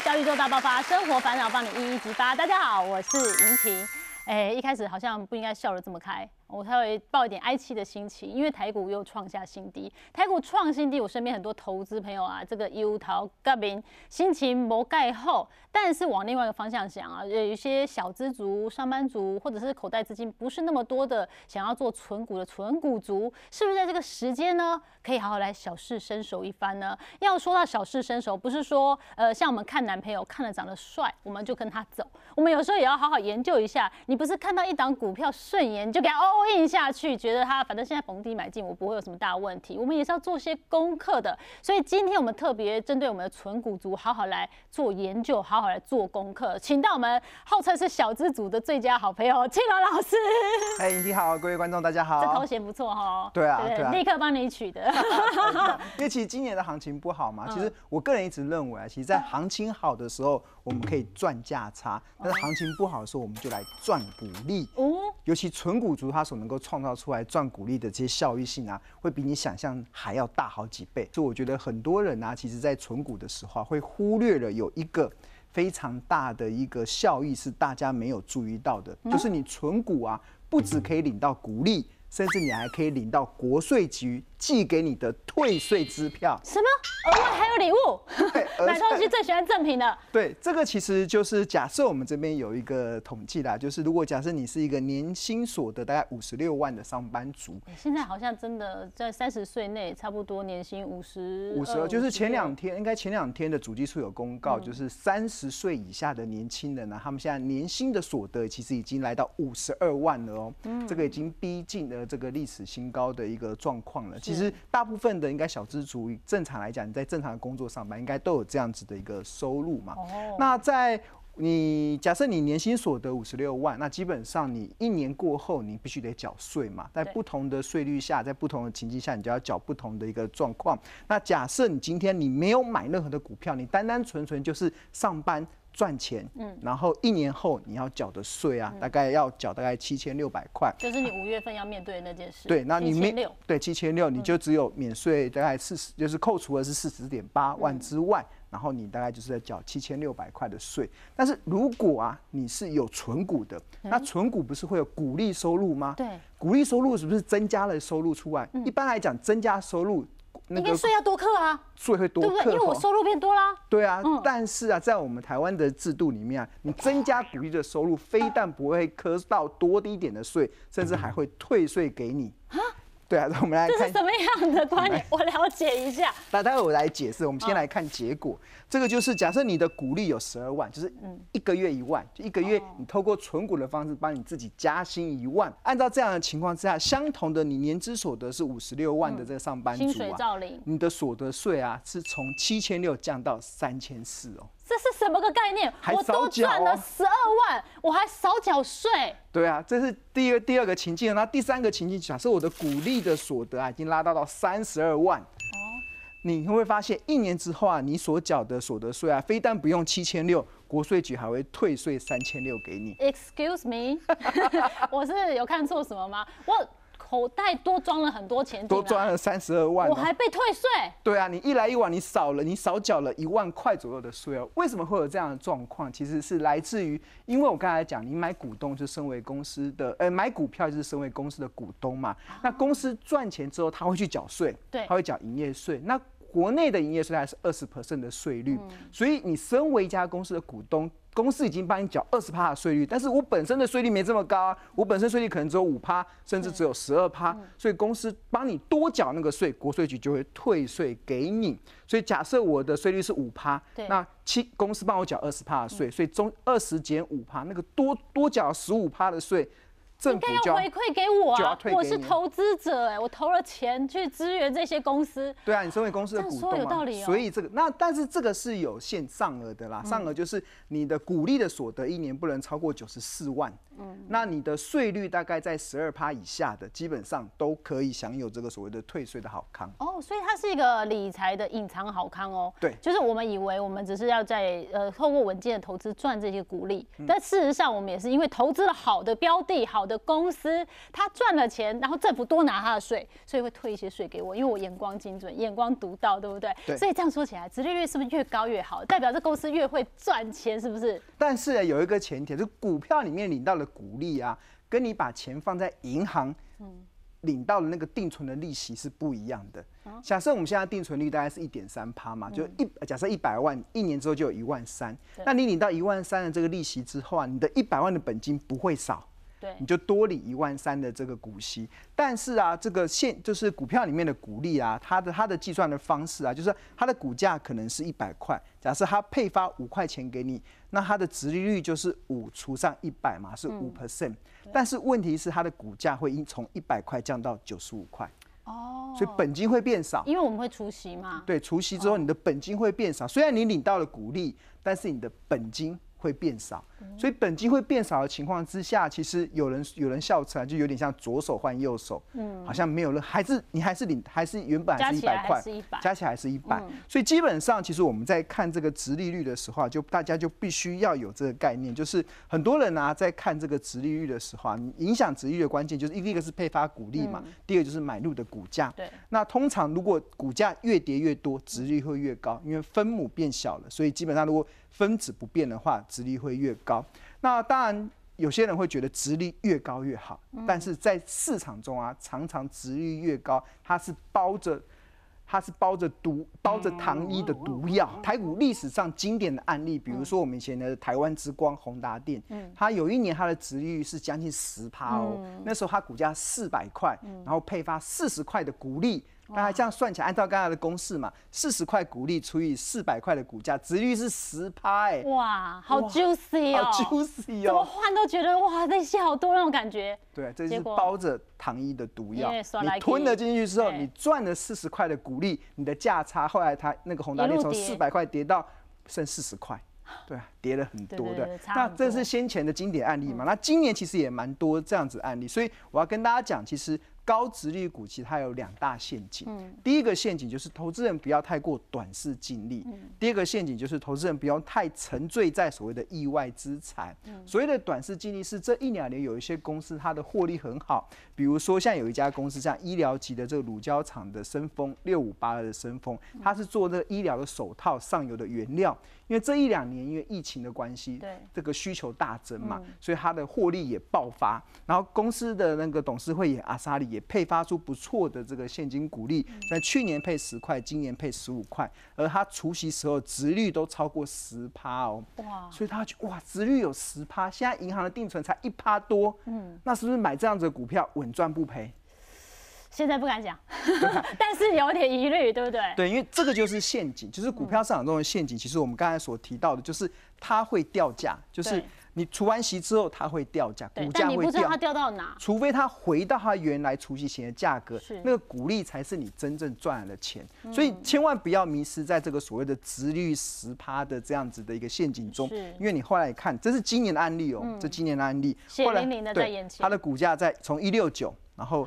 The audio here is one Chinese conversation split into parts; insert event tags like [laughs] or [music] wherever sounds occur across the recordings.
教育做大爆发，生活烦恼帮你一一激发。大家好，我是莹婷。哎，一开始好像不应该笑得这么开。我稍微抱一点哀戚的心情，因为台股又创下新低。台股创新低，我身边很多投资朋友啊，这个忧桃革命心情摩盖后，但是往另外一个方向想啊，有一些小资族、上班族，或者是口袋资金不是那么多的，想要做存股的存股族，是不是在这个时间呢，可以好好来小试身手一番呢？要说到小试身手，不是说呃，像我们看男朋友看了长得帅，我们就跟他走。我们有时候也要好好研究一下，你不是看到一档股票顺眼就给他哦。印下去，觉得它反正现在逢低买进，我不会有什么大问题。我们也是要做些功课的，所以今天我们特别针对我们的纯股族，好好来做研究，好好来做功课，请到我们号称是小资组的最佳好朋友庆龙老师。[laughs] 哎，你好，各位观众，大家好。这头衔不错哈。对啊，对啊，立刻帮你取的。[laughs] [laughs] 因为其实今年的行情不好嘛，其实我个人一直认为啊，其实，在行情好的时候，我们可以赚价差；但是行情不好的时候，我们就来赚股利。哦。尤其纯股族，他所能够创造出来赚股利的这些效益性啊，会比你想象还要大好几倍。所以我觉得很多人啊，其实在存股的时候会忽略了有一个非常大的一个效益是大家没有注意到的，就是你存股啊，不只可以领到股利，甚至你还可以领到国税局。寄给你的退税支票，什么？额外还有礼物？[laughs] 买东西最喜欢赠品的。对，这个其实就是假设我们这边有一个统计啦，就是如果假设你是一个年薪所得大概五十六万的上班族，现在好像真的在三十岁内差不多年薪五十五十二，就是前两天应该前两天的主计处有公告，就是三十岁以下的年轻人呢，他们现在年薪的所得其实已经来到五十二万了哦，这个已经逼近了这个历史新高的一个状况了。其实大部分的应该小资族，正常来讲，你在正常的工作上班，应该都有这样子的一个收入嘛。哦。那在你假设你年薪所得五十六万，那基本上你一年过后，你必须得缴税嘛。在不同的税率下，在不同的情境下，你就要缴不同的一个状况。那假设你今天你没有买任何的股票，你单单纯纯就是上班。赚钱，嗯，然后一年后你要缴的税啊，大概要缴大概七千六百块，就是你五月份要面对的那件事。对，那你没对七千六，你就只有免税大概四十，就是扣除的是四十点八万之外，然后你大概就是在缴七千六百块的税。但是如果啊你是有存股的，那存股不是会有股利收入吗？对，股利收入是不是增加了收入出来？一般来讲，增加收入。应该税要多课啊，税会多课，因为我收入变多啦。对啊，但是啊，在我们台湾的制度里面啊，你增加股利的收入，非但不会磕到多低点的税，甚至还会退税给你。对啊，我们来看这是什么样的观念，[laughs] 我了解一下。[laughs] 那待会我来解释。我们先来看结果。这个就是假设你的股利有十二万，就是一个月一万，就一个月你透过存股的方式帮你自己加薪一万。按照这样的情况之下，相同的你年资所得是五十六万的这个上班族啊，你的所得税啊是从七千六降到三千四哦。这是什么个概念？我都赚了十二万，我还少缴税。对啊，这是第二第二个情境。那第三个情境，假设我的股利的所得啊已经拉到到三十二万，哦，你会发现一年之后啊，你所缴的所得税啊，非但不用七千六，国税局还会退税三千六给你。Excuse me，[laughs] 我是有看错什么吗？我。口袋多装了很多钱，多装了三十二万，我还被退税。对啊，你一来一往，你少了，你少缴了一万块左右的税哦。为什么会有这样的状况？其实是来自于，因为我刚才讲，你买股东就身为公司的，呃，买股票就是身为公司的股东嘛。那公司赚钱之后，他会去缴税，对，他会缴营业税。那国内的营业税还是二十 percent 的税率，所以你身为一家公司的股东。公司已经帮你缴二十趴的税率，但是我本身的税率没这么高啊，我本身税率可能只有五趴，甚至只有十二趴，所以公司帮你多缴那个税，国税局就会退税给你。所以假设我的税率是五趴，那七公司帮我缴二十趴的税，所以中二十减五趴，那个多多缴十五趴的税。应该要回馈给我啊！我是投资者哎，我投了钱去支援这些公司。对啊，你身为公司的股东啊，所以这个那但是这个是有限上额的啦，上额就是你的股利的所得一年不能超过九十四万。嗯，那你的税率大概在十二趴以下的，基本上都可以享有这个所谓的退税的好康。哦，所以它是一个理财的隐藏好康哦。对，就是我们以为我们只是要在呃透过稳健的投资赚这些股利，但事实上我们也是因为投资了好的标的，好。的公司，他赚了钱，然后政府多拿他的税，所以会退一些税给我，因为我眼光精准，眼光独到，对不对？对所以这样说起来，殖利率是不是越高越好？代表这公司越会赚钱，是不是？但是呢有一个前提，就是股票里面领到的股利啊，跟你把钱放在银行，领到的那个定存的利息是不一样的。假设我们现在定存率大概是一点三趴嘛，就一假设一百万，一年之后就有一万三。那你领到一万三的这个利息之后啊，你的一百万的本金不会少。对你就多领一万三的这个股息。但是啊，这个现就是股票里面的股利啊，它的它的计算的方式啊，就是它的股价可能是一百块，假设它配发五块钱给你，那它的殖利率就是五除上一百嘛，是五 percent。但是问题是它的股价会因从一百块降到九十五块，哦，所以本金会变少。因为我们会除息嘛，对，除息之后你的本金会变少，虽然你领到了股利，但是你的本金会变少。所以本金会变少的情况之下，其实有人有人笑出来，就有点像左手换右手，嗯，好像没有了，还是你还是领，还是原本还是一百块还是，100加起来还是一百、所以基本上，其实我们在看这个殖利率的时候啊，就大家就必须要有这个概念，就是很多人啊在看这个殖利率的时候啊，你影响殖利率的关键就是一个是配发股利嘛，第二个就是买入的股价。对，那通常如果股价越跌越多，殖利率会越高，因为分母变小了，所以基本上如果分子不变的话，殖利率会越高。那当然，有些人会觉得殖利越高越好，但是在市场中啊，常常殖利率越高，它是包着。它是包着毒、包着糖衣的毒药。台股历史上经典的案例，比如说我们以前的台湾之光宏达电，它有一年它的殖利率是将近十趴哦，那时候它股价四百块，然后配发四十块的股利。大家这样算起来，按照刚才的公式嘛，四十块股利除以四百块的股价，值率是十趴，哎，哇，好 juicy 哦，好 juicy 怎么哦。换都觉得哇，这些好多那种感觉。对，这是包着糖衣的毒药。你吞了进去之后，你赚了四十块的股利，你的价差后来它那个宏达电从四百块跌到剩四十块。对啊，跌了很多的那这是先前的经典案例嘛？那今年其实也蛮多这样子案例，所以我要跟大家讲，其实高值率股其实它有两大陷阱。嗯第一个陷阱就是投资人不要太过短视尽力。嗯第二个陷阱就是投资人不要太沉醉在所谓的意外资产。嗯所谓的短视尽力是这一两年有一些公司它的获利很好，比如说像有一家公司像医疗级的这个乳胶厂的生丰六五八二的生丰，嗯它是做这个医疗的手套上游的原料。因为这一两年因为疫情的关系，对嗯这个需求大增嘛，所以它的获利也爆发。然后公司的那个董事会也阿萨里也配发出不错的这个现金股利，嗯在去年配十块，今年配十五块，而它除息时候值率都超过十趴哦。哇，所以他就哇，值率有十趴，现在银行的定存才一趴多，嗯，那是不是买这样子的股票稳赚不赔？现在不敢讲，[laughs] 但是有点疑虑，对不对？对，因为这个就是陷阱，就是股票市场中的陷阱。其实我们刚才所提到的，就是它会掉价，就是对你除完息之后它会掉价，股，价会掉但你不知道它。掉到哪。除非它回到它原来除息前的价格，那个股利才是你真正赚来的钱。嗯所以千万不要迷失在这个所谓的直率十趴的这样子的一个陷阱中因为你后来看，这是今年的案例哦，这今年的案例，血淋淋的在对眼前它的股价在从一六九，然后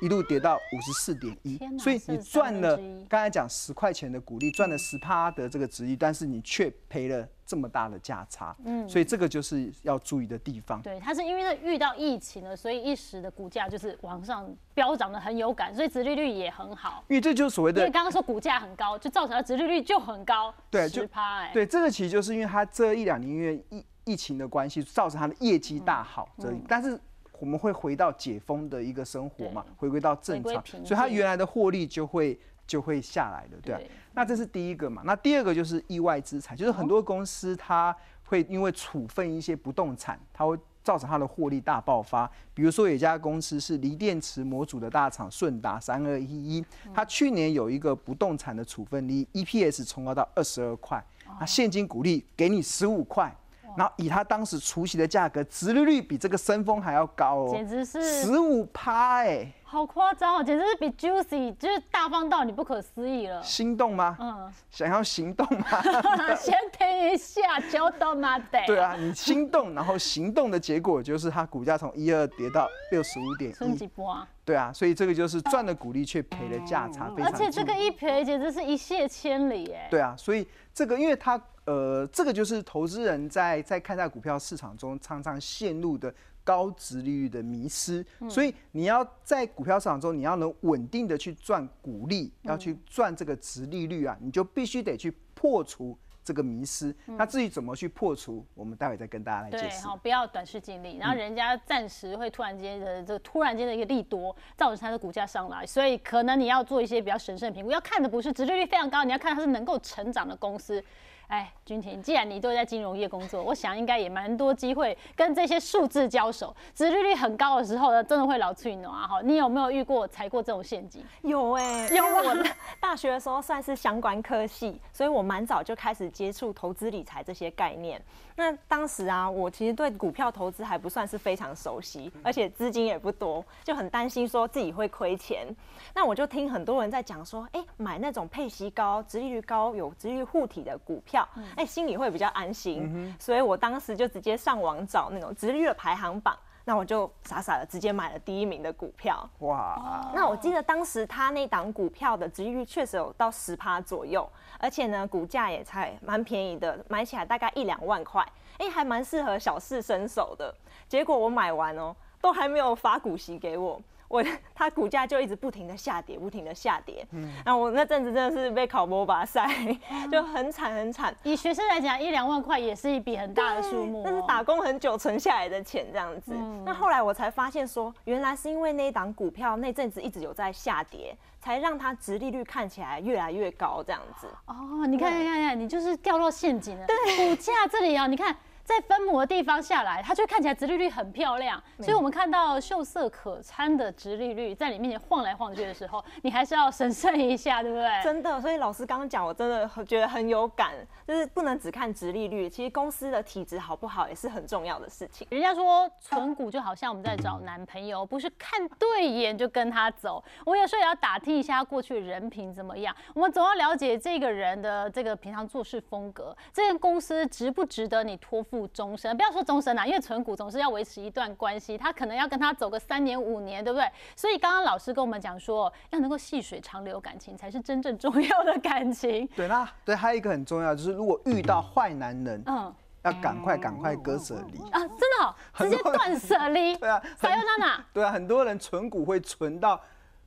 一路跌到五十四点一所以你赚了刚才讲十块钱的股利，赚了十趴的这个值率，但是你却赔了这么大的价差，嗯，所以这个就是要注意的地方。对，它是因为遇到疫情了，所以一时的股价就是往上飙涨的很有感，所以殖利率也很好。因为这就是所谓的因为的刚刚说股价很高，就造成它殖利率就很高，对就十趴哎，对，这个其实就是因为它这一两年因为疫疫情的关系，造成它的业绩大好，嗯这里、但是。我们会回到解封的一个生活嘛，回归到正常所以它原来的获利就会就会下来的，对啊。那这是第一个嘛，那第二个就是意外资产，就是很多公司它会因为处分一些不动产，它会造成它的获利大爆发。比如说有一家公司是锂电池模组的大厂顺达三二一一，它去年有一个不动产的处分利，EPS 冲高到二十二块，那现金股利给你十五块。然后以它当时除息的价格，殖利率比这个升峰还要高哦，简直是十五趴哎，好夸张哦，简直是比 juicy 就是大方到你不可思议了。心动吗？嗯，想要行动吗？[laughs] 先听一下，就到妈的。对啊，你心动，然后行动的结果就是它股价从一二跌到六十五点孙一，几波啊！对啊，所以这个就是赚了股利却赔了价差，非常而且这个一赔简直是一泻千里哎。对啊，所以这个因为它呃，这个就是投资人在在看待股票市场中常常陷入的高值利率的迷失。所以你要在股票市场中，你要能稳定的去赚股利，要去赚这个值利率啊，你就必须得去破除。这个迷失，那至于怎么去破除，我们待会再跟大家来解释。对，好，不要短视尽力，然后人家暂时会突然间的这个突然间的一个利多，造成它的股价上来，所以可能你要做一些比较审慎评估，要看的不是殖利率非常高，你要看它是能够成长的公司。哎，君婷，既然你都在金融业工作，[laughs] 我想应该也蛮多机会跟这些数字交手。殖利率很高的时候呢，真的会老脆暖啊！哈，你有没有遇过踩过这种陷阱？有哎，有我大学的时候算是相关科系，所以我蛮早就开始接触投资理财这些概念。那当时啊，我其实对股票投资还不算是非常熟悉，而且资金也不多，就很担心说自己会亏钱。那我就听很多人在讲说，哎，买那种配息高、殖利率高、有殖利率护体的股票，哎，心里会比较安心。所以我当时就直接上网找那种直率的排行榜。那我就傻傻的直接买了第一名的股票。哇！那我记得当时他那档股票的值率确实有到十趴左右，而且呢股价也才蛮便宜的，买起来大概一两万块，哎，还蛮适合小试身手的。结果我买完哦，都还没有发股息给我。我它股价就一直不停的下跌，不停的下跌。嗯，那我那阵子真的是被考摩巴塞，[laughs] 就很惨很惨。以学生来讲，一两万块也是一笔很大的数目，那是打工很久存下来的钱这样子。嗯那后来我才发现说，原来是因为那一档股票那阵子一直有在下跌，才让它值利率看起来越来越高这样子。哦，你看看看看，你就是掉落陷阱了。对，股价这里啊，你看。在分母的地方下来，它就看起来直利率很漂亮，所以我们看到秀色可餐的直利率在你面前晃来晃去的时候，你还是要审慎一下，对不对？真的，所以老师刚刚讲，我真的觉得很有感，就是不能只看直利率，其实公司的体质好不好也是很重要的事情。人家说存股就好像我们在找男朋友，不是看对眼就跟他走，我有时候也要打听一下过去人品怎么样，我们总要了解这个人的这个平常做事风格，这个公司值不值得你托付。付终身，不要说终身啦，因为存股总是要维持一段关系，他可能要跟他走个三年五年，对不对？所以刚刚老师跟我们讲说，要能够细水长流感情，才是真正重要的感情。对啦，对，还有一个很重要，就是如果遇到坏男人，嗯，要赶快赶快割舍离啊，真的，直接断舍离。[laughs] 对啊，撒又娜娜。[laughs] 对啊，很多人存股会存到，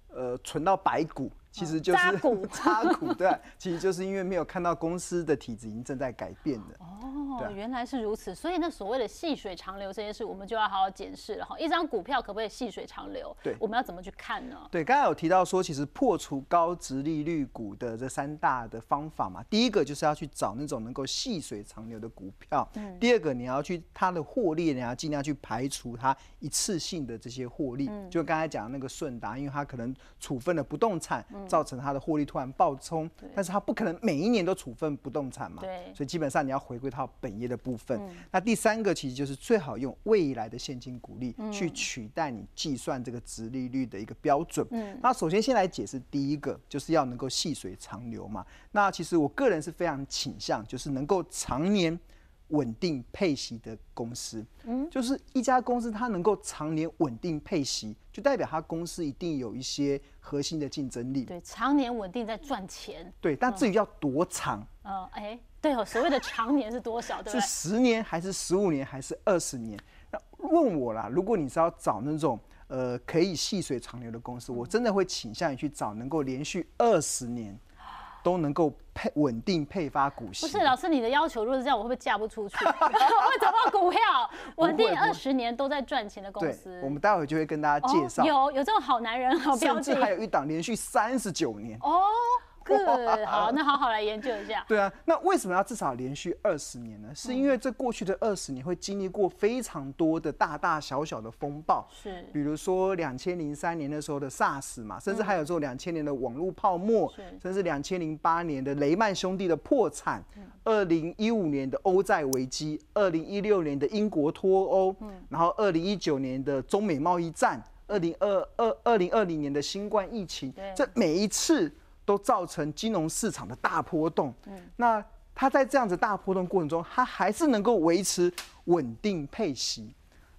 呃，存到白骨。其实就是扎股，[laughs] 扎股对，其实就是因为没有看到公司的体质已经正在改变了。哦，原来是如此，所以那所谓的细水长流这件事，我们就要好好检视了哈。一张股票可不可以细水长流？对，我们要怎么去看呢？对，刚才有提到说，其实破除高值利率股的这三大的方法嘛，第一个就是要去找那种能够细水长流的股票。嗯。第二个，你要去它的获利，你要尽量去排除它一次性的这些获利。嗯。就刚才讲那个顺达，因为它可能处分了不动产。造成它的获利突然暴冲，但是它不可能每一年都处分不动产嘛，对，所以基本上你要回归到本业的部分。那第三个其实就是最好用未来的现金股利去取代你计算这个值利率的一个标准。嗯，那首先先来解释第一个，就是要能够细水长流嘛。那其实我个人是非常倾向，就是能够常年。稳定配息的公司，嗯，就是一家公司它能够常年稳定配息，就代表它公司一定有一些核心的竞争力。对，常年稳定在赚钱。对，但至于要多长？呃，哎，对哦，所谓的常年是多少？对 [laughs] 是十年还是十五年还是二十年？那问我啦，如果你是要找那种呃可以细水长流的公司，我真的会倾向于去找能够连续二十年。都能够配稳定配发股息。不是老师，你的要求如果是这样，我会不会嫁不出去？[laughs] 我会找到股票稳定二十年都在赚钱的公司。我们待会就会跟大家介绍。有有这种好男人，好标甚至还有一档连续三十九年。哦。[laughs] 好，那好好来研究一下。对啊，那为什么要至少连续二十年呢？是因为这过去的二十年会经历过非常多的大大小小的风暴，是，比如说两千零三年的时候的 SARS 嘛，甚至还有说两千年的网络泡沫，甚至两千零八年的雷曼兄弟的破产，二零一五年的欧债危机，二零一六年的英国脱欧，然后二零一九年的中美贸易战，二零二二二零二零年的新冠疫情，这每一次。都造成金融市场的大波动。嗯，那它在这样子大波动过程中，它还是能够维持稳定配息。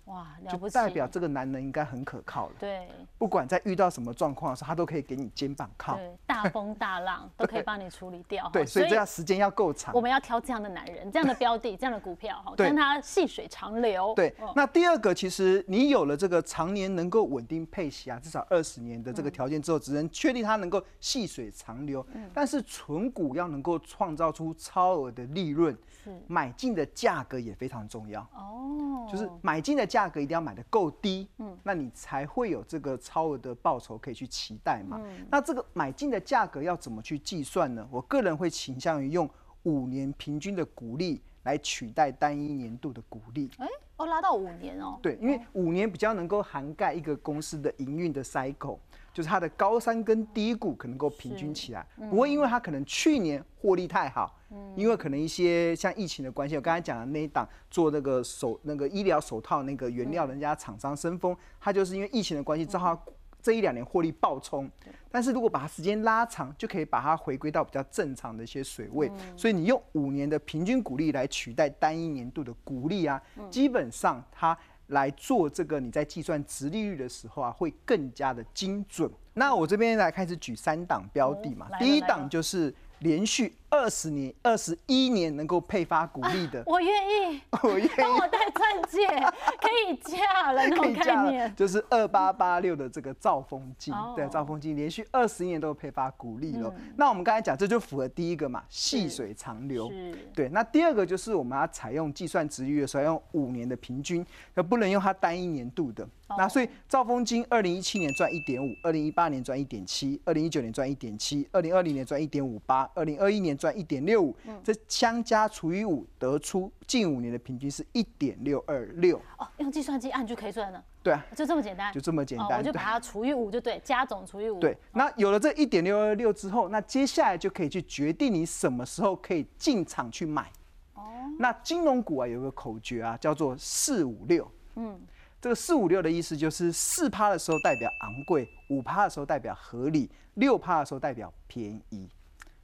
哇，了就代表这个男人应该很可靠了。对不管在遇到什么状况的时候，他都可以给你肩膀靠。对，大风大浪 [laughs] 都可以帮你处理掉。对，所以这样时间要够长我。们要挑这样的男人，这样的标的，这样的股票，哈，对让它细水长流。对哦，那第二个，其实你有了这个常年能够稳定配息啊，至少二十年的这个条件之后，只能确定它能够细水长流。但是存股要能够创造出超额的利润，是买进的价格也非常重要。哦，就是买进的价格一定要买的够低，嗯，那你才会有这个超额的报酬可以去期待嘛。那这个买进的价格要怎么去计算呢？我个人会倾向于用五年平均的股利来取代单一年度的股利。哎，哦，拉到五年哦。对，因为五年比较能够涵盖一个公司的营运的 cycle，就是它的高山跟低谷可能够平均起来，不会因为它可能去年获利太好，因为可能一些像疫情的关系，我刚才讲的那一档做那个手那个医疗手套那个原料，人家厂商生风，它就是因为疫情的关系，正好这一两年获利暴冲，但是如果把它时间拉长，就可以把它回归到比较正常的一些水位。所以你用五年的平均股利来取代单一年度的股利啊，基本上它来做这个你在计算值利率的时候啊，会更加的精准。那我这边来开始举三档标的嘛第一档就是连续二十年、二十一年能够配发股利的，[laughs] 我愿意，[laughs] 我愿意。帮我带钻戒，[laughs] 可以嫁了那种可以价了概念。就是二八八六的这个兆丰金，对，兆丰金连续二十年都有配发股利了。那我们刚才讲，这就符合第一个嘛，细水长流。是，对，那第二个就是我们要采用计算值率的时候，要用五年的平均，可不能用它单一年度的。哦。那所以兆丰金二零一七年赚一点五，二零一八年赚一点七，二零一九年赚一点七，二零二零年赚一点五八，二零二一年赚一点六五，嗯这相加除以五，得出近五年的平均是一点六二六。哦，用计算机按就可以算了，对啊，就这么简单。就这么简哦，单。对我就把它除以五就对，加总除以五。对，那有了这一点六二六之后，那接下来就可以去决定你什么时候可以进场去买。哦，那金融股啊有个口诀啊，叫做四五六。嗯，这个四五六的意思就是四趴的时候代表昂贵，五趴的时候代表合理，六趴的时候代表便宜。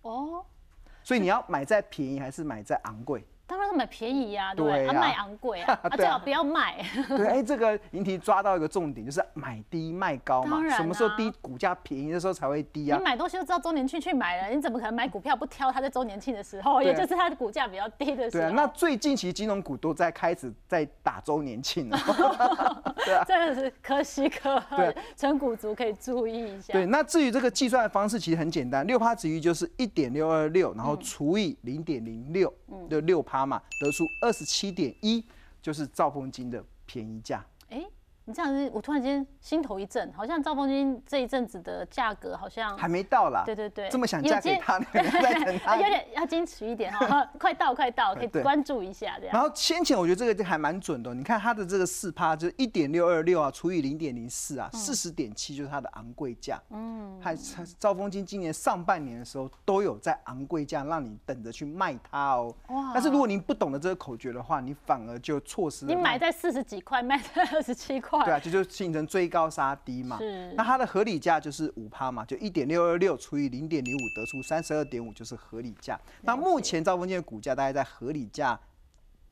哦，所以你要买在便宜还是买在昂贵？当然是买便宜呀，对不对？对啊啊，卖昂贵啊，[laughs] 啊，对啊最好不要卖。[laughs] 对，哎，这个银提抓到一个重点，就是买低卖高嘛什么时候啊低，股价便宜的时候才会低啊你啊。买东西都知道周年庆去买了，你怎么可能买股票不挑它在周年庆的时候，对啊也就是它的股价比较低的时候？对啊，那最近其实金融股都在开始在打周年庆了。[laughs] 真的是可喜可对贺，纯股族可以注意一下。对，那至于这个计算的方式其实很简单，六趴值余就是一点六二六，然后除以零点零六，就六趴嘛，得出二十七点一，就是兆丰金的便宜价。哎，你这样子，我突然间心头一震，好像兆丰金这一阵子的价格好像还没到啦，对对对，这么想嫁给他，你们在等 [laughs] 他有。点要矜持一点哈，[laughs] 快到快到，可以关注一下这样。然后先前我觉得这个还蛮准的哦，你看它的这个四趴就是一点六二六啊，除以零点零四啊，四十点七就是它的昂贵价。嗯，还兆丰金今年上半年的时候都有在昂贵价让你等着去卖它哦。哇但是如果您不懂得这个口诀的话，你反而就错失了你买在四十几块，卖在二十七块，对啊，这就形成追高杀低嘛。是那它的合理价就是五趴嘛，就一点六二六除以零点零五，得出三十二点五，就是合理价。那目前兆丰金的股价大概在合理价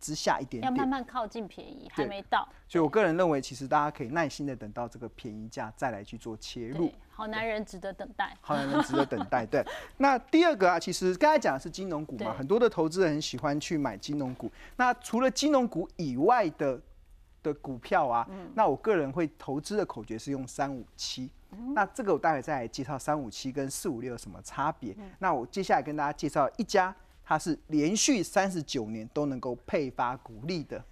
之下一点点要慢，慢靠近便宜，还对没到。所以我个人认为，其实大家可以耐心的等到这个便宜价再来去做切入。，好男人值得等待。好男人值得等待。对，[laughs] 那第二个啊，其实刚才讲的是金融股嘛，很多的投资人很喜欢去买金融股。那除了金融股以外的的股票啊，嗯那我个人会投资的口诀是用三五七。嗯那这个我待会再来介绍三五七跟四五六有什么差别。嗯那我接下来跟大家介绍一家，它是连续三十九年都能够配发股利的。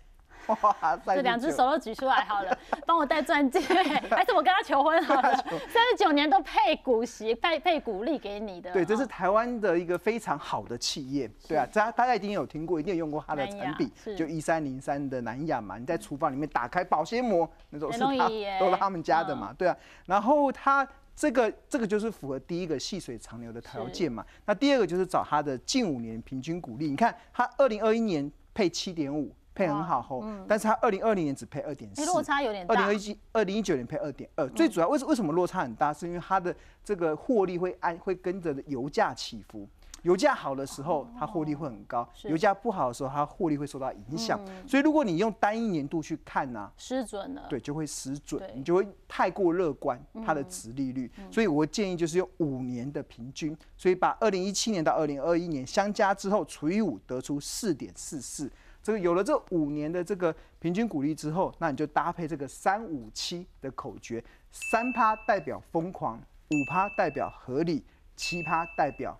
哇，这两只手都举出来好了，帮我戴钻戒，[laughs] 还是我跟他求婚好了？三十九年都配股息、配配股利给你的。对，这是哦台湾的一个非常好的企业，对啊，大家大家一定有听过，一定有用过它的产品，就一三零三的南亚嘛。你在厨房里面打开保鲜膜，那种是它很容易耶都是他们家的嗯嘛，对啊。然后它这个这个就是符合第一个细水长流的条件嘛。那第二个就是找它的近五年平均股利，你看它二零二一年配七点五。配很好后，但是它二零二零年只配二点四，哎落差有点大二零二一二零一九年配二点二，最主要为什为什么落差很大？是因为它的这个获利会按会跟着油价起伏。油价好的时候，它获利会很高；油价不好的时候，它获利会受到影响。所以如果你用单一年度去看呢，失准了，对，就会失准，你就会太过乐观它的值利率。所以我建议就是用五年的平均，所以把二零一七年到二零二一年相加之后除以五，得出四点四四。这个有了这五年的这个平均股利之后，那你就搭配这个三五七的口诀，三趴代表疯狂，五趴代表合理，七趴代表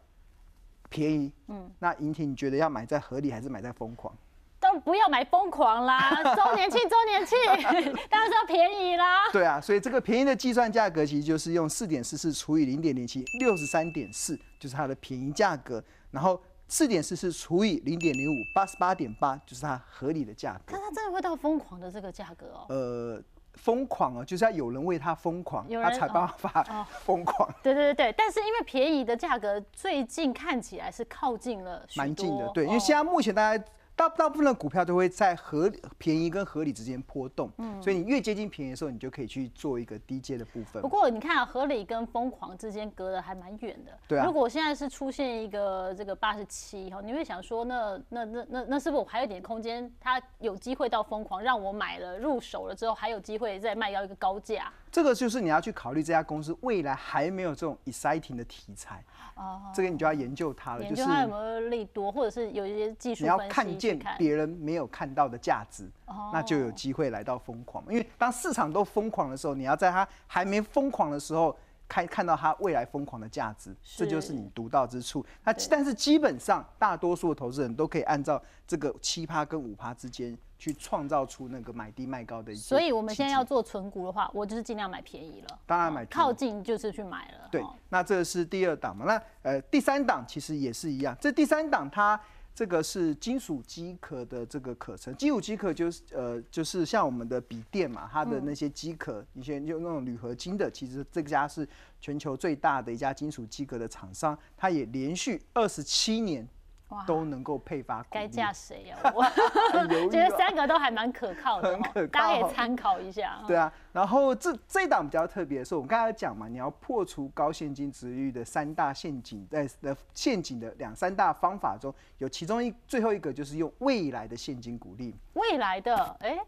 便宜。嗯，那莹婷，你觉得要买在合理还是买在疯狂？都不要买疯狂啦，[laughs] 周年庆，周年庆，[laughs] 当然是要便宜啦。对啊，所以这个便宜的计算价格其实就是用四点四四除以零点零七，六十三点四就是它的便宜价格，然后。四点四四除以零点零五，八十八点八就是它合理的价格。可它真的会到疯狂的这个价格哦？呃，疯狂哦，就是要有人为它疯狂，它才办法疯狂。对对对对，但是因为便宜的价格最近看起来是靠近了，蛮近的。对，因为现在目前大家。大大部分的股票都会在合便宜跟合理之间波动，嗯，所以你越接近便宜的时候，你就可以去做一个低阶的部分。不过你看啊，合理跟疯狂之间隔的还蛮远的。对啊。如果现在是出现一个这个八十七哈，你会想说，那那那那那是不是我还有点空间，它有机会到疯狂，让我买了入手了之后，还有机会再卖到一个高价？这个就是你要去考虑这家公司未来还没有这种 exciting 的题材哦，这个你就要研究它了，研究它有没有利多，或者是有一些技术你要看见别人没有看到的价值，那就有机会来到疯狂。因为当市场都疯狂的时候，你要在它还没疯狂的时候。看看到它未来疯狂的价值，这就是你独到之处。那但是基本上大多数的投资人都可以按照这个七趴跟五趴之间去创造出那个买低卖高的。所以我们现在要做存股的话，我就是尽量买便宜了。当然买靠近就是去买了。对，那这是第二档嘛？那呃第三档其实也是一样。这第三档它。这个是金属机壳的这个壳层，金属机壳就是呃，就是像我们的笔电嘛，它的那些机壳，以前就那种铝合金的，其实这家是全球最大的一家金属机壳的厂商，它也连续二十七年。都能够配发，该嫁谁呀？[laughs] 我觉得三个都还蛮可靠的，很可靠，大家可以参考一下。[laughs] 对啊，然后这这一档比较特别的是，我们刚才讲嘛，你要破除高现金值率的三大陷阱，在的陷阱的两三大方法中，有其中一最后一个就是用未来的现金鼓励。未来的，哎。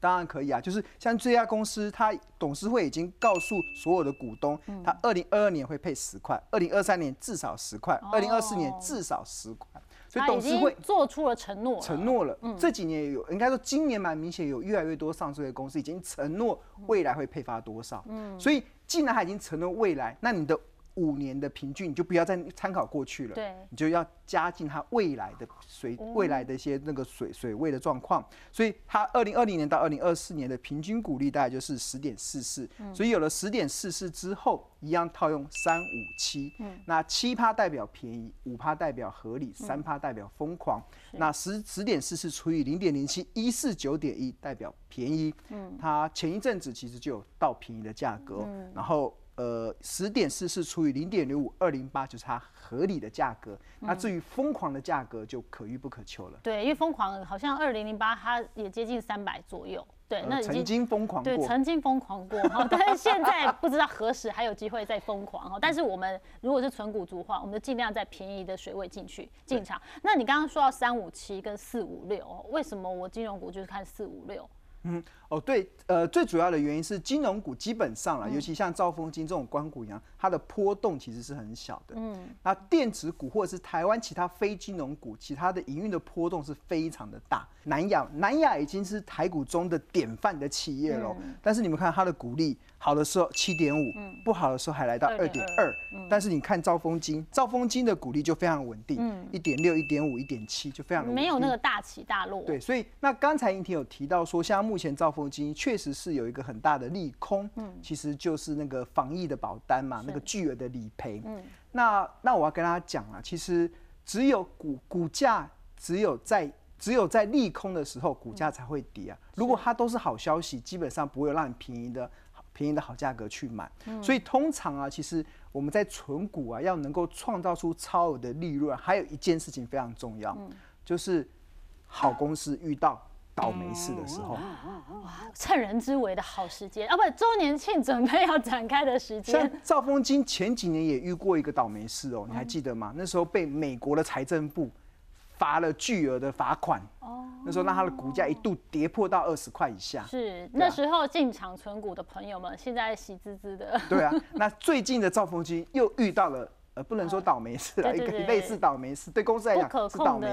当然可以啊，就是像这家公司，它董事会已经告诉所有的股东，它二零二二年会配十块，二零二三年至少十块，二零二四年至少十块，所以董事会做出了承诺，承诺了。这几年也有，应该说今年蛮明显，有越来越多上市的公司已经承诺未来会配发多少。嗯，所以既然它已经承诺未来，那你的。五年的平均，你就不要再参考过去了，对，你就要加进它未来的水未来的一些那个水水位的状况。所以它二零二零年到二零二四年的平均股利大概就是十点四四。所以有了十点四四之后，一样套用三五七。嗯，那七趴代表便宜，五趴代表合理，三趴代表疯狂。那十十点四四除以零点零七，一四九点一代表便宜。嗯，它前一阵子其实就有到便宜的价格，然后。呃，十点四四除以零点零五二零八，就是它合理的价格。那至于疯狂的价格，就可遇不可求了。对，因为疯狂好像二零零八，它也接近三百左右。对，那曾经疯狂过，对，曾经疯狂过哈，但是现在不知道何时还有机会再疯狂哈。但是我们如果是纯股族的话，我们就尽量在便宜的水位进去进场。那你刚刚说到三五七跟四五六，为什么我金融股就是看四五六？嗯，哦，对，呃，最主要的原因是金融股基本上了，尤其像兆丰金这种关股一样，它的波动其实是很小的。嗯，那电子股或者是台湾其他非金融股，其他的营运的波动是非常的大。南亚，南亚已经是台股中的典范的企业了，但是你们看它的股利。好的时候七点五，不好的时候还来到二点二。但是你看兆丰金，兆丰金的股利就非常稳定，一点六、一点五、一点七就非常没有那个大起大落。对，所以那刚才英婷有提到说，像目前兆丰金确实是有一个很大的利空，嗯，其实就是那个防疫的保单嘛，那个巨额的理赔。嗯，那那我要跟大家讲啊，其实只有股股价只有在只有在利空的时候，股价才会跌啊。如果它都是好消息，基本上不会让你便宜的。便宜的好价格去买，所以通常啊，其实我们在存股啊，要能够创造出超额的利润，还有一件事情非常重要，就是好公司遇到。倒霉事的时候。趁人之危的好时间啊，不，周年庆准备要展开的时间。像兆丰金前几年也遇过一个倒霉事哦，你还记得吗？那时候被美国的财政部罚了巨额的罚款。哦。那时候让它的股价一度跌破到二十块以下。是，那时候进场存股的朋友们，现在喜滋滋的。对啊，那最近的兆丰金又遇到了。呃，不能说倒霉事啊，一个类似倒霉事，对公司来讲是倒霉，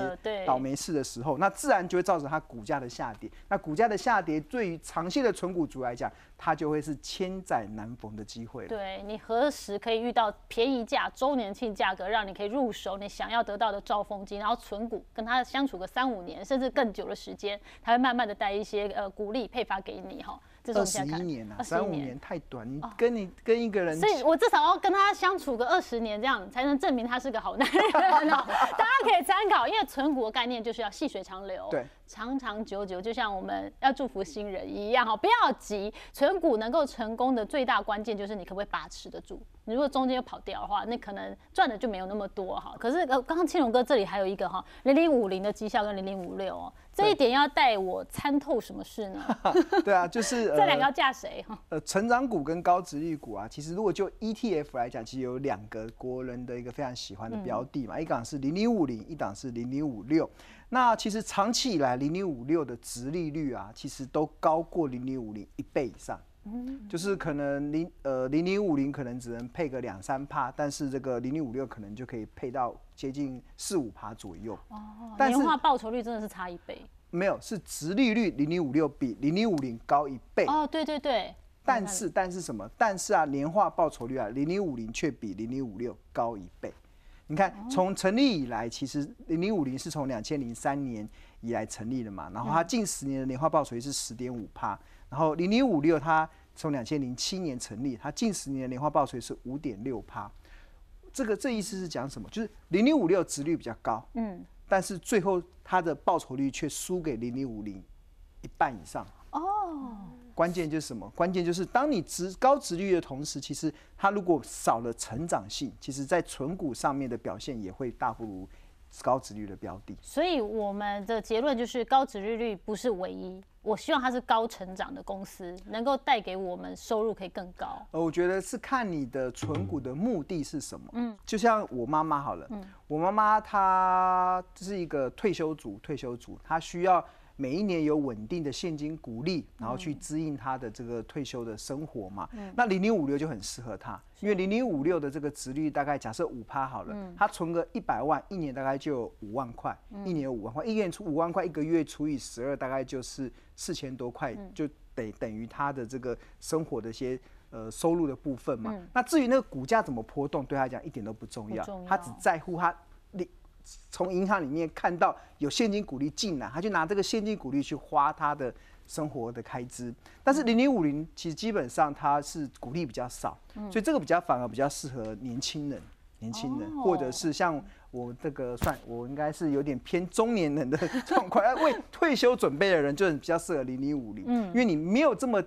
倒霉事的时候，那自然就会造成它股价的下跌。那股价的下跌，对于长线的存股族来讲，它就会是千载难逢的机会。对你何时可以遇到便宜价、周年庆价格，让你可以入手你想要得到的兆丰金，然后存股跟它相处个三五年，甚至更久的时间，它会慢慢的带一些呃鼓励配发给你哈。二十一年啊，三五年太短。你跟你跟一个人，所以我至少要跟他相处个二十年，这样才能证明他是个好男人。大家可以参考，因为存股的概念就是要细水长流。对。长长久久，就像我们要祝福新人一样哈，不要急。存股能够成功的最大关键就是你可不可以把持得住。你如果中间又跑掉的话，那可能赚的就没有那么多哈。可是呃，刚刚青龙哥这里还有一个哈，零零五零的绩效跟零零五六哦，这一点要带我参透什么事呢？[laughs] 对啊，就是 [laughs] 这两个要嫁谁哈？呃，成长股跟高值率股啊，其实如果就 ETF 来讲，其实有两个国人的一个非常喜欢的标的嘛，一档是零零五零，一档是零零五六。那其实长期以来，零零五六的值利率啊，其实都高过零零五零一倍以上。嗯，就是可能零呃零零五零可能只能配个两三趴，但是这个零零五六可能就可以配到接近四五趴左右。哦，年化报酬率真的是差一倍？没有，是值利率零零五六比零零五零高一倍。哦，对对对。但是但是什么？但是啊，年化报酬率啊，零零五零却比零零五六高一倍。你看，从成立以来，其实零零五零是从两千零三年以来成立的嘛，然后它近十年的年化报酬率是十点五趴，然后零零五六它从两千零七年成立，它近十年的年化报酬率是五点六趴。这个这意思是讲什么？就是零零五六值率比较高，嗯，但是最后它的报酬率却输给零零五零一半以上。哦。关键就是什么？关键就是当你值高值率的同时，其实它如果少了成长性，其实在存股上面的表现也会大不如高值率的标的。所以我们的结论就是高值率率不是唯一，我希望它是高成长的公司，能够带给我们收入可以更高。呃，我觉得是看你的存股的目的是什么。嗯，就像我妈妈好了，嗯，我妈妈她是一个退休族，退休族她需要。每一年有稳定的现金股利，然后去支应他的这个退休的生活嘛。那零零五六就很适合他，因为零零五六的这个值率大概假设五趴好了，他存个一百万，一年大概就有五万块，一年有五万块，一年出五万块，一个月除以十二，大概就是四千多块，就等等于他的这个生活的一些呃收入的部分嘛。那至于那个股价怎么波动，对他讲一点都不重要，他只在乎他利。从银行里面看到有现金股利进来，他就拿这个现金股利去花他的生活的开支。但是零零五零其实基本上它是股利比较少，所以这个比较反而比较适合年轻人，年轻人或者是像我这个算我应该是有点偏中年人的 [laughs] 状况，为退休准备的人就比较适合零零五零，因为你没有这么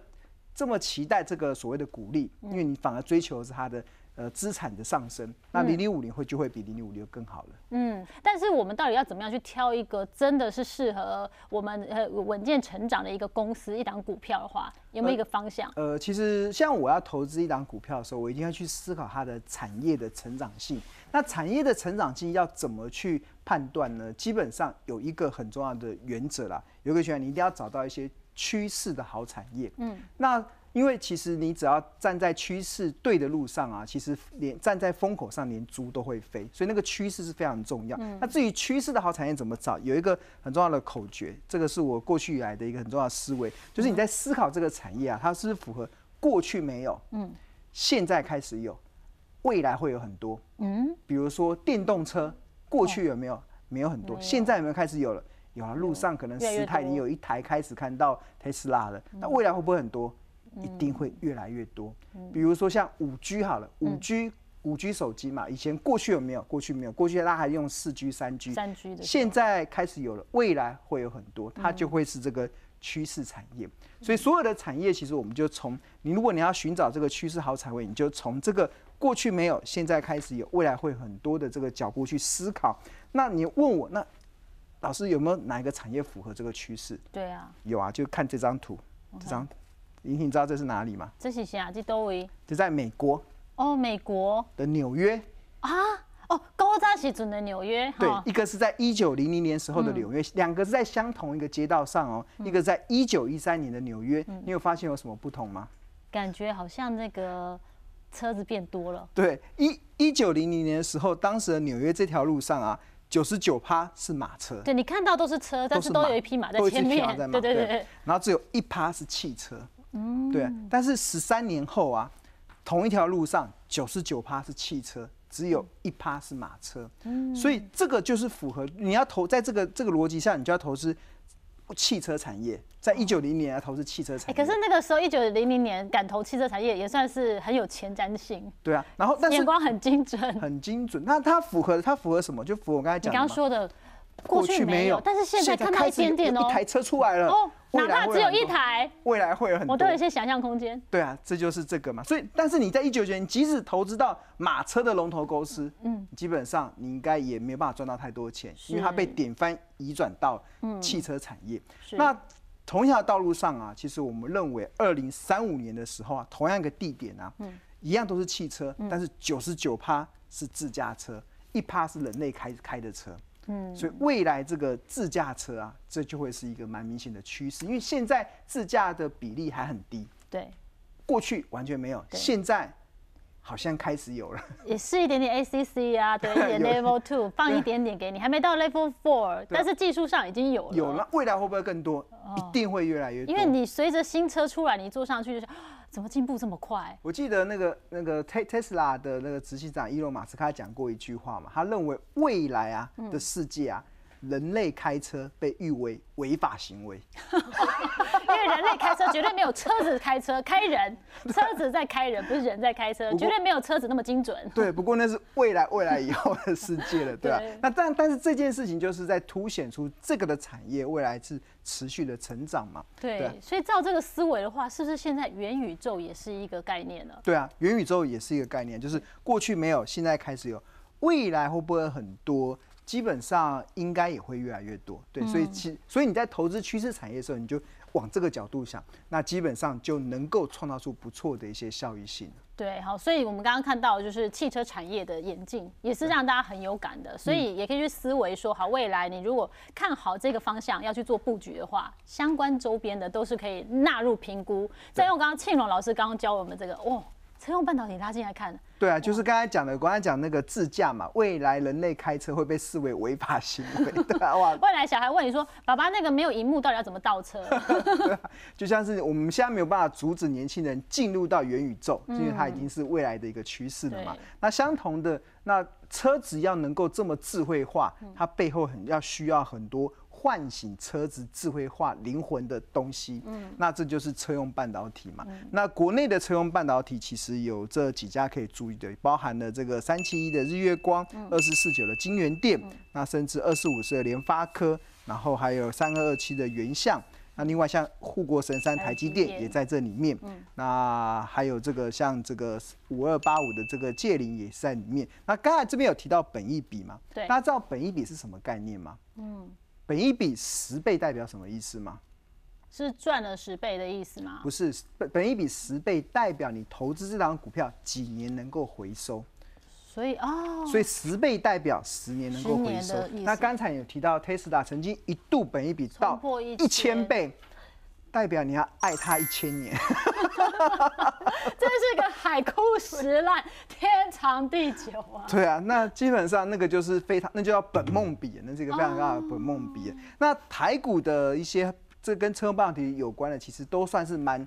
这么期待这个所谓的鼓励，因为你反而追求的是他的。呃，资产的上升，那零零五零会就会比零零五六更好了。嗯，但是我们到底要怎么样去挑一个真的是适合我们呃稳健成长的一个公司一档股票的话，有没有一个方向？呃，其实像我要投资一档股票的时候，我一定要去思考它的产业的成长性。那产业的成长性要怎么去判断呢？基本上有一个很重要的原则啦，有个选你一定要找到一些趋势的好产业。嗯，那。因为其实你只要站在趋势对的路上啊，其实连站在风口上，连猪都会飞。所以那个趋势是非常重要。那至于趋势的好产业怎么找，有一个很重要的口诀，这个是我过去以来的一个很重要的思维，就是你在思考这个产业啊，它是符合过去没有，嗯，现在开始有，未来会有很多，嗯，比如说电动车，过去有没有？没有很多，现在有没有开始有了？有啊，路上可能十台你有一台开始看到特斯拉了，那未来会不会很多？一定会越来越多，比如说像五 G 好了，五 G 五 G 手机嘛，以前过去有没有？过去没有，过去大家还用四 G、三 G，三 G 的，现在开始有了，未来会有很多，它就会是这个趋势产业。所以所有的产业，其实我们就从你，如果你要寻找这个趋势好产业，你就从这个过去没有，现在开始有，未来会很多的这个脚步去思考。那你问我，那老师有没有哪一个产业符合这个趋势？对啊，有啊，就看这张图，这张，莹婷知道这是哪里吗？这是啥？这多位？就在美国。哦，美国。的纽约。啊，哦，高扎时准的纽约，对，一个是在一九零零年时候的纽约，两个是在相同一个街道上哦，一个在一九一三年的纽约，你有发现有什么不同吗？感觉好像那个车子变多了，对，一一九零零年的时候，当时的纽约这条路上啊，九十九趴是马车，对你看到都是车，但是都有一匹马在前面。对对。对，然后只有一趴是汽车，嗯，对，但是十三年后啊，同一条路上九十九趴是汽车，只有一趴是马车，嗯，所以这个就是符合你要投在这个这个逻辑下，你就要投资汽车产业，在一九零年要投资汽车产哎，业，可是那个时候一九零零年敢投汽车产业，也算是很有前瞻性，对啊，然后但是眼光很精准。很精准，那它符合它符合什么？就符合我刚才讲的嘛。刚刚说的，过去没有，但是现在看到一点点哦一，台车出来了，哦，哪怕只有一台，未来会有很多，我都有一些想象空间。对啊，这就是这个嘛。所以，但是你在一九九年，即使投资到马车的龙头公司，嗯，基本上你应该也没有办法赚到太多钱，因为它被典范移转到汽车产业。是那同一条道路上啊，其实我们认为二零三五年的时候啊，同样一个地点啊，一样都是汽车，但是九十九趴是自驾车，一趴是人类开开的车。嗯，所以未来这个自驾车啊，这就会是一个蛮明显的趋势，因为现在自驾的比例还很低，对，过去完全没有，对。现在好像开始有了。也是一点点 ACC 啊，对，[laughs] 一点 Level Two，放一点点给你，还没到 Level Four，但是技术上已经有了。有了，未来会不会更多？一定会越来越多。因为你随着新车出来，你坐上去就是，啊 [gasps] 怎么进步这么快？我记得那个那个 Te- Tesla 的那个执行长伊隆马斯克他讲过一句话嘛，他认为未来啊嗯的世界啊，人类开车被誉为违法行为。[laughs] 因为人类开车绝对没有车子开车，开人，[laughs] 车子在开人，不是人在开车，绝对没有车子那么精准。对，不过那是未来未来以后的世界了，对吧、[laughs] 对那但但是这件事情就是在凸显出这个的产业未来是持续的成长嘛。对，对所以照这个思维的话，是不是现在元宇宙也是一个概念呢？对啊，元宇宙也是一个概念，就是过去没有，现在开始有，未来会不会很多？基本上应该也会越来越多。对，所以其所以你在投资趋势产业的时候，你就往这个角度想，那基本上就能够创造出不错的一些效益性。对，好，所以我们刚刚看到就是汽车产业的演进，也是让大家很有感的，所以也可以去思维说，好，未来你如果看好这个方向要去做布局的话，相关周边的都是可以纳入评估。再用刚刚庆龙老师刚刚教我们这个，哦，车用半导体拉进来看，对啊，就是刚才讲的，刚才讲那个自驾嘛，未来人类开车会被视为违法行为，[laughs] 对啊，哇，未来小孩问你说，爸爸那个没有荧幕到底要怎么倒车？[laughs] 就像是我们现在没有办法阻止年轻人进入到元宇宙，因为它已经是未来的一个趋势了嘛。对。那相同的，那车子要能够这么智慧化，它背后很要需要很多唤醒车子智慧化灵魂的东西。嗯，那这就是车用半导体嘛。那国内的车用半导体其实有这几家可以注意的，包含了这个三七一的日月光、二四四九的金源电，那甚至二四五四的联发科，然后还有三二二七的原相。那另外像护国神山台积电电也在这里面，嗯那还有这个像这个五二八五的这个界灵也是在里面。那刚才这边有提到本益比嘛？对大家知道本益比是什么概念吗？嗯，本一比十倍代表什么意思吗？是赚了十倍的意思吗？不是，本本一比十倍代表你投资这档股票几年能够回收，所以哦，所以十倍代表十年能够回收。那刚才有提到 Tesla 曾经一度本一比到破一千倍，代表你要爱他一千年。[laughs] 这是个海枯石烂、天长地久啊！对啊，那基本上那个就是非常，那就叫本梦比，那是一个非常大的本梦哦比。那台股的一些这跟车用半导体有关的，其实都算是蛮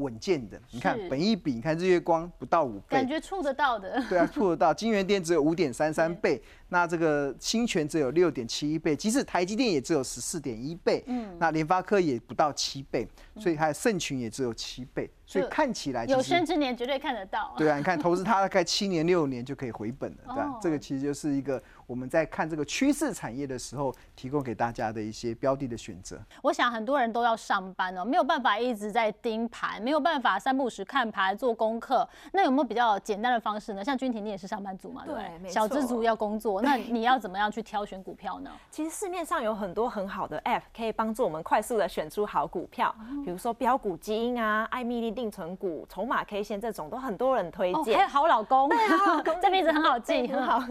稳健的。你看本一比，你看日月光不到五倍，感觉触得到的，对啊，触得到。[laughs] 金源店只有五点三三倍，那这个新权只有六点七一倍，即使台积电也只有十四点一倍，嗯，那联发科也不到七倍，所以还有盛群也只有七倍，所以看起来有生之年绝对看得到。对啊，你看投资它大概七年六年就可以回本了，对吧、[laughs] 哦这个其实就是一个我们在看这个趋势产业的时候，提供给大家的一些标的的选择。我想很多人都要上班哦，没有办法一直在盯盘，没有办法三不五时看盘做功课。那有没有比较简单的方式呢？像君婷，你也是上班族嘛，对小资族要工作，那 [laughs] 你要怎么样去挑选股票呢？其实市面上有很多很好的 App 可以帮助我们快速的选出好股票，比如说标股基因啊、艾米丽定存股、筹码 K 线这种，都很多人推哦，荐。还有好老公，好老公 [laughs] 这名字很好记，很好。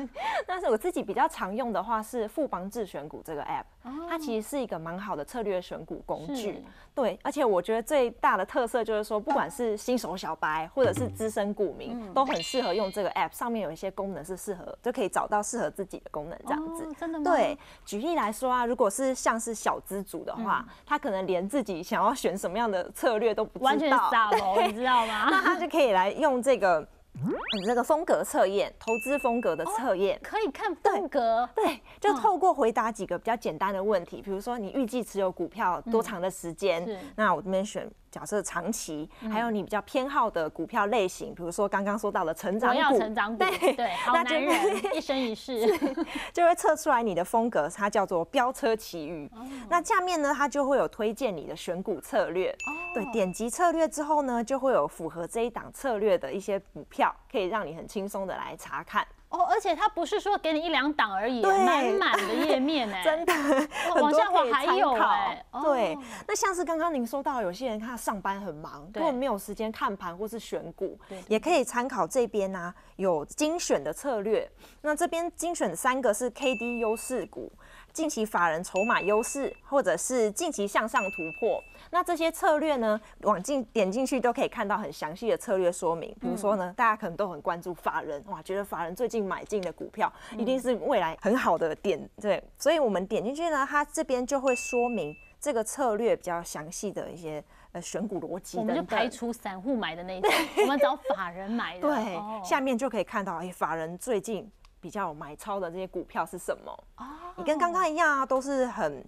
但是我自己比较常用的话是富邦智选股这个 app，、它哦其实是一个蛮好的策略选股工是具。对，而且我觉得最大的特色就是说，不管是新手小白或者是资深股民，嗯都很适合用这个 app。上面有一些功能是适合，就可以找到适合自己的功能这样子。哦真的吗？对，举例来说啊，如果是像是小资主的话，嗯他可能连自己想要选什么样的策略都不知道，完全傻了，你知道吗 [laughs] 那？他就可以来用这个。嗯这个风格测验，投资风格的测验，可以看风格，对，就透过回答几个比较简单的问题，比如说你预计持有股票多长的时间？是。那我这边选假设长期，还有你比较偏好的股票类型，比如说刚刚说到的成长股，成长股，对对，[laughs] 好男人一生一世，[laughs] 就会测出来你的风格，它叫做飙车奇遇。哦那下面呢，它就会有推荐你的选股策略。对，点击策略之后呢，就会有符合这一档策略的一些股票，可以让你很轻松的来查看。哦，而且它不是说给你一两档而已，对满满的页面哎，[laughs] 真的，很往下滑还有哎哦对，那像是刚刚您说到，有些人他上班很忙，对根本没有时间看盘或是选股也可以参考这边呢、有精选的策略。那这边精选三个是 K D 优势股。近期法人筹码优势，或者是近期向上突破，那这些策略呢，往进点进去都可以看到很详细的策略说明。比如说呢，大家可能都很关注法人，哇，觉得法人最近买进的股票一定是未来很好的点，对，所以我们点进去呢，它这边就会说明这个策略比较详细的一些呃选股逻辑我们就。排除散户买的那一种，[laughs] 我们找法人买的，对，哦下面就可以看到，哎、法人最近比较有买超的这些股票是什么？哦你跟刚刚一样啊，都是很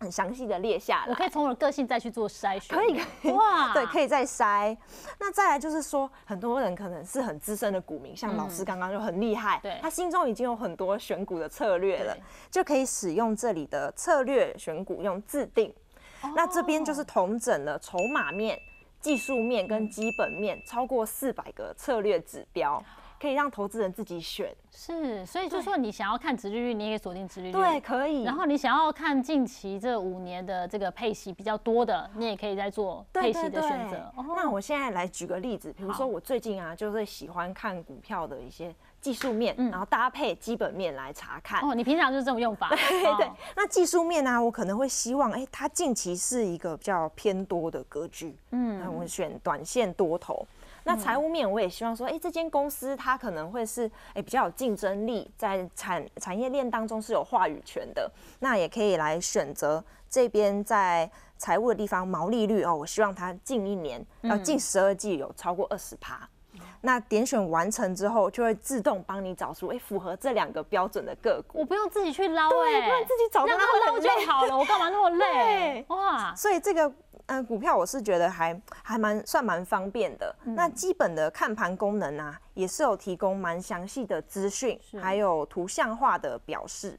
很详细的列下来。我可以从我的个性再去做筛选，可以哇，[laughs] 对，可以再筛。那再来就是说，很多人可能是很资深的股民，像老师刚刚就很厉害，嗯对他心中已经有很多选股的策略了，就可以使用这里的策略选股用自定。那这边就是同整了筹码面、技术面跟基本面超过四百个策略指标，可以让投资人自己选。是，所以就说你想要看殖利率，你也可以锁定殖利率，对，。可以。然后你想要看近期这五年的这个配息比较多的，你也可以在做配息的选择。哦那我现在来举个例子，比如好说我最近啊，就是喜欢看股票的一些技术面，嗯然后搭配基本面来查看。哦，你平常就是这种用法，[laughs] 对那技术面呢、我可能会希望，哎、它近期是一个比较偏多的格局，嗯，那我选短线多头。那财务面我也希望说，哎、这间公司它可能会是，哎、比较有竞争力，在产产业链当中是有话语权的。那也可以来选择这边在财务的地方毛利率哦，我希望它近一年要近十二季有超过二十趴。那点选完成之后，就会自动帮你找出哎、符合这两个标准的个股。我不用自己去捞对，哎、不用自己找让到他捞就好了，我干嘛那么累？[laughs] 哇，所以这个呃股票我是觉得还还蛮算蛮方便的。嗯那基本的看盘功能啊，也是有提供蛮详细的资讯，还有图像化的表示。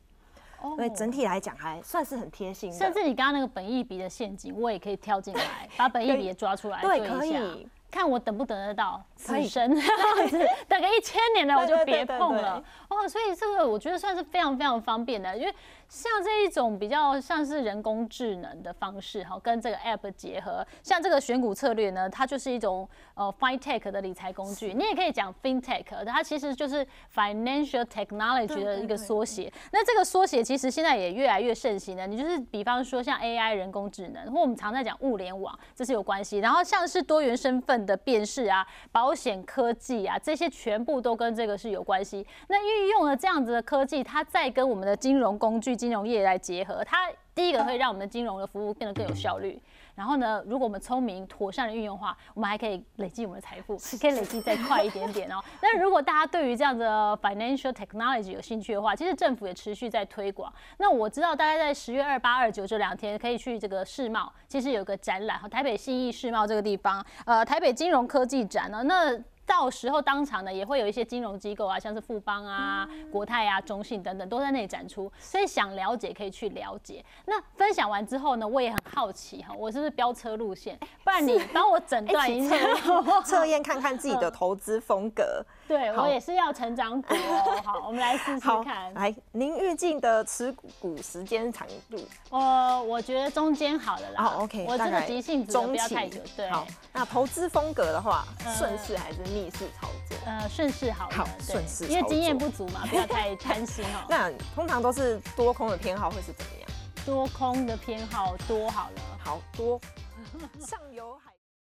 哦所以整体来讲还算是很贴心的。甚至你刚刚那个本益比的陷阱，我也可以跳进来，[laughs] 把本益比也抓出来对可以看我等不等得到可以此生，是 [laughs] 等个一千年了我就别碰了哦。所以这个我觉得算是非常非常方便的，因为像这一种比较像是人工智能的方式哈，跟这个 app 结合，像这个选股策略呢，它就是一种呃 fintech 的理财工具，你也可以讲 fintech，它其实就是 financial technology 的一个缩写。那这个缩写其实现在也越来越盛行了。你就是比方说像 AI 人工智能，或我们常在讲物联网，这是有关系。然后像是多元身份的辨识啊、保险科技啊，这些全部都跟这个是有关系。那运用了这样子的科技，它再跟我们的金融工具、金融业来结合，它第一个会让我们的金融的服务变得更有效率。然后呢，如果我们聪明妥善的运用的话，我们还可以累积我们的财富，[laughs] 可以累积再快一点点哦。那如果大家对于这样的 financial technology 有兴趣的话，其实政府也持续在推广。那我知道大家在十月二八、二九这两天可以去这个世贸，其实有个展览，台北信义世贸这个地方，呃，台北金融科技展呢，那。到时候当场呢也会有一些金融机构啊，像是富邦啊、国泰啊、中信等等都在那里展出，所以想了解可以去了解。那分享完之后呢，我也很好奇哈，我是不是飙车路线？不然你帮我诊断一下。[laughs] 测验看看自己的投资风格。对我也是要成长股哦。好，[laughs] 我们来试试看。来，您预计的持股时间长度？呃，我觉得中间好了啦。好，OK。我这个急性子不要太久。对。好，那投资风格的话，顺势还是逆势操作？呃，顺势好。好，顺势。因为经验不足嘛，不要太 [laughs] 贪心哦。那通常都是多空的偏好会是怎么样？多空的偏好多好了。好多。上游还。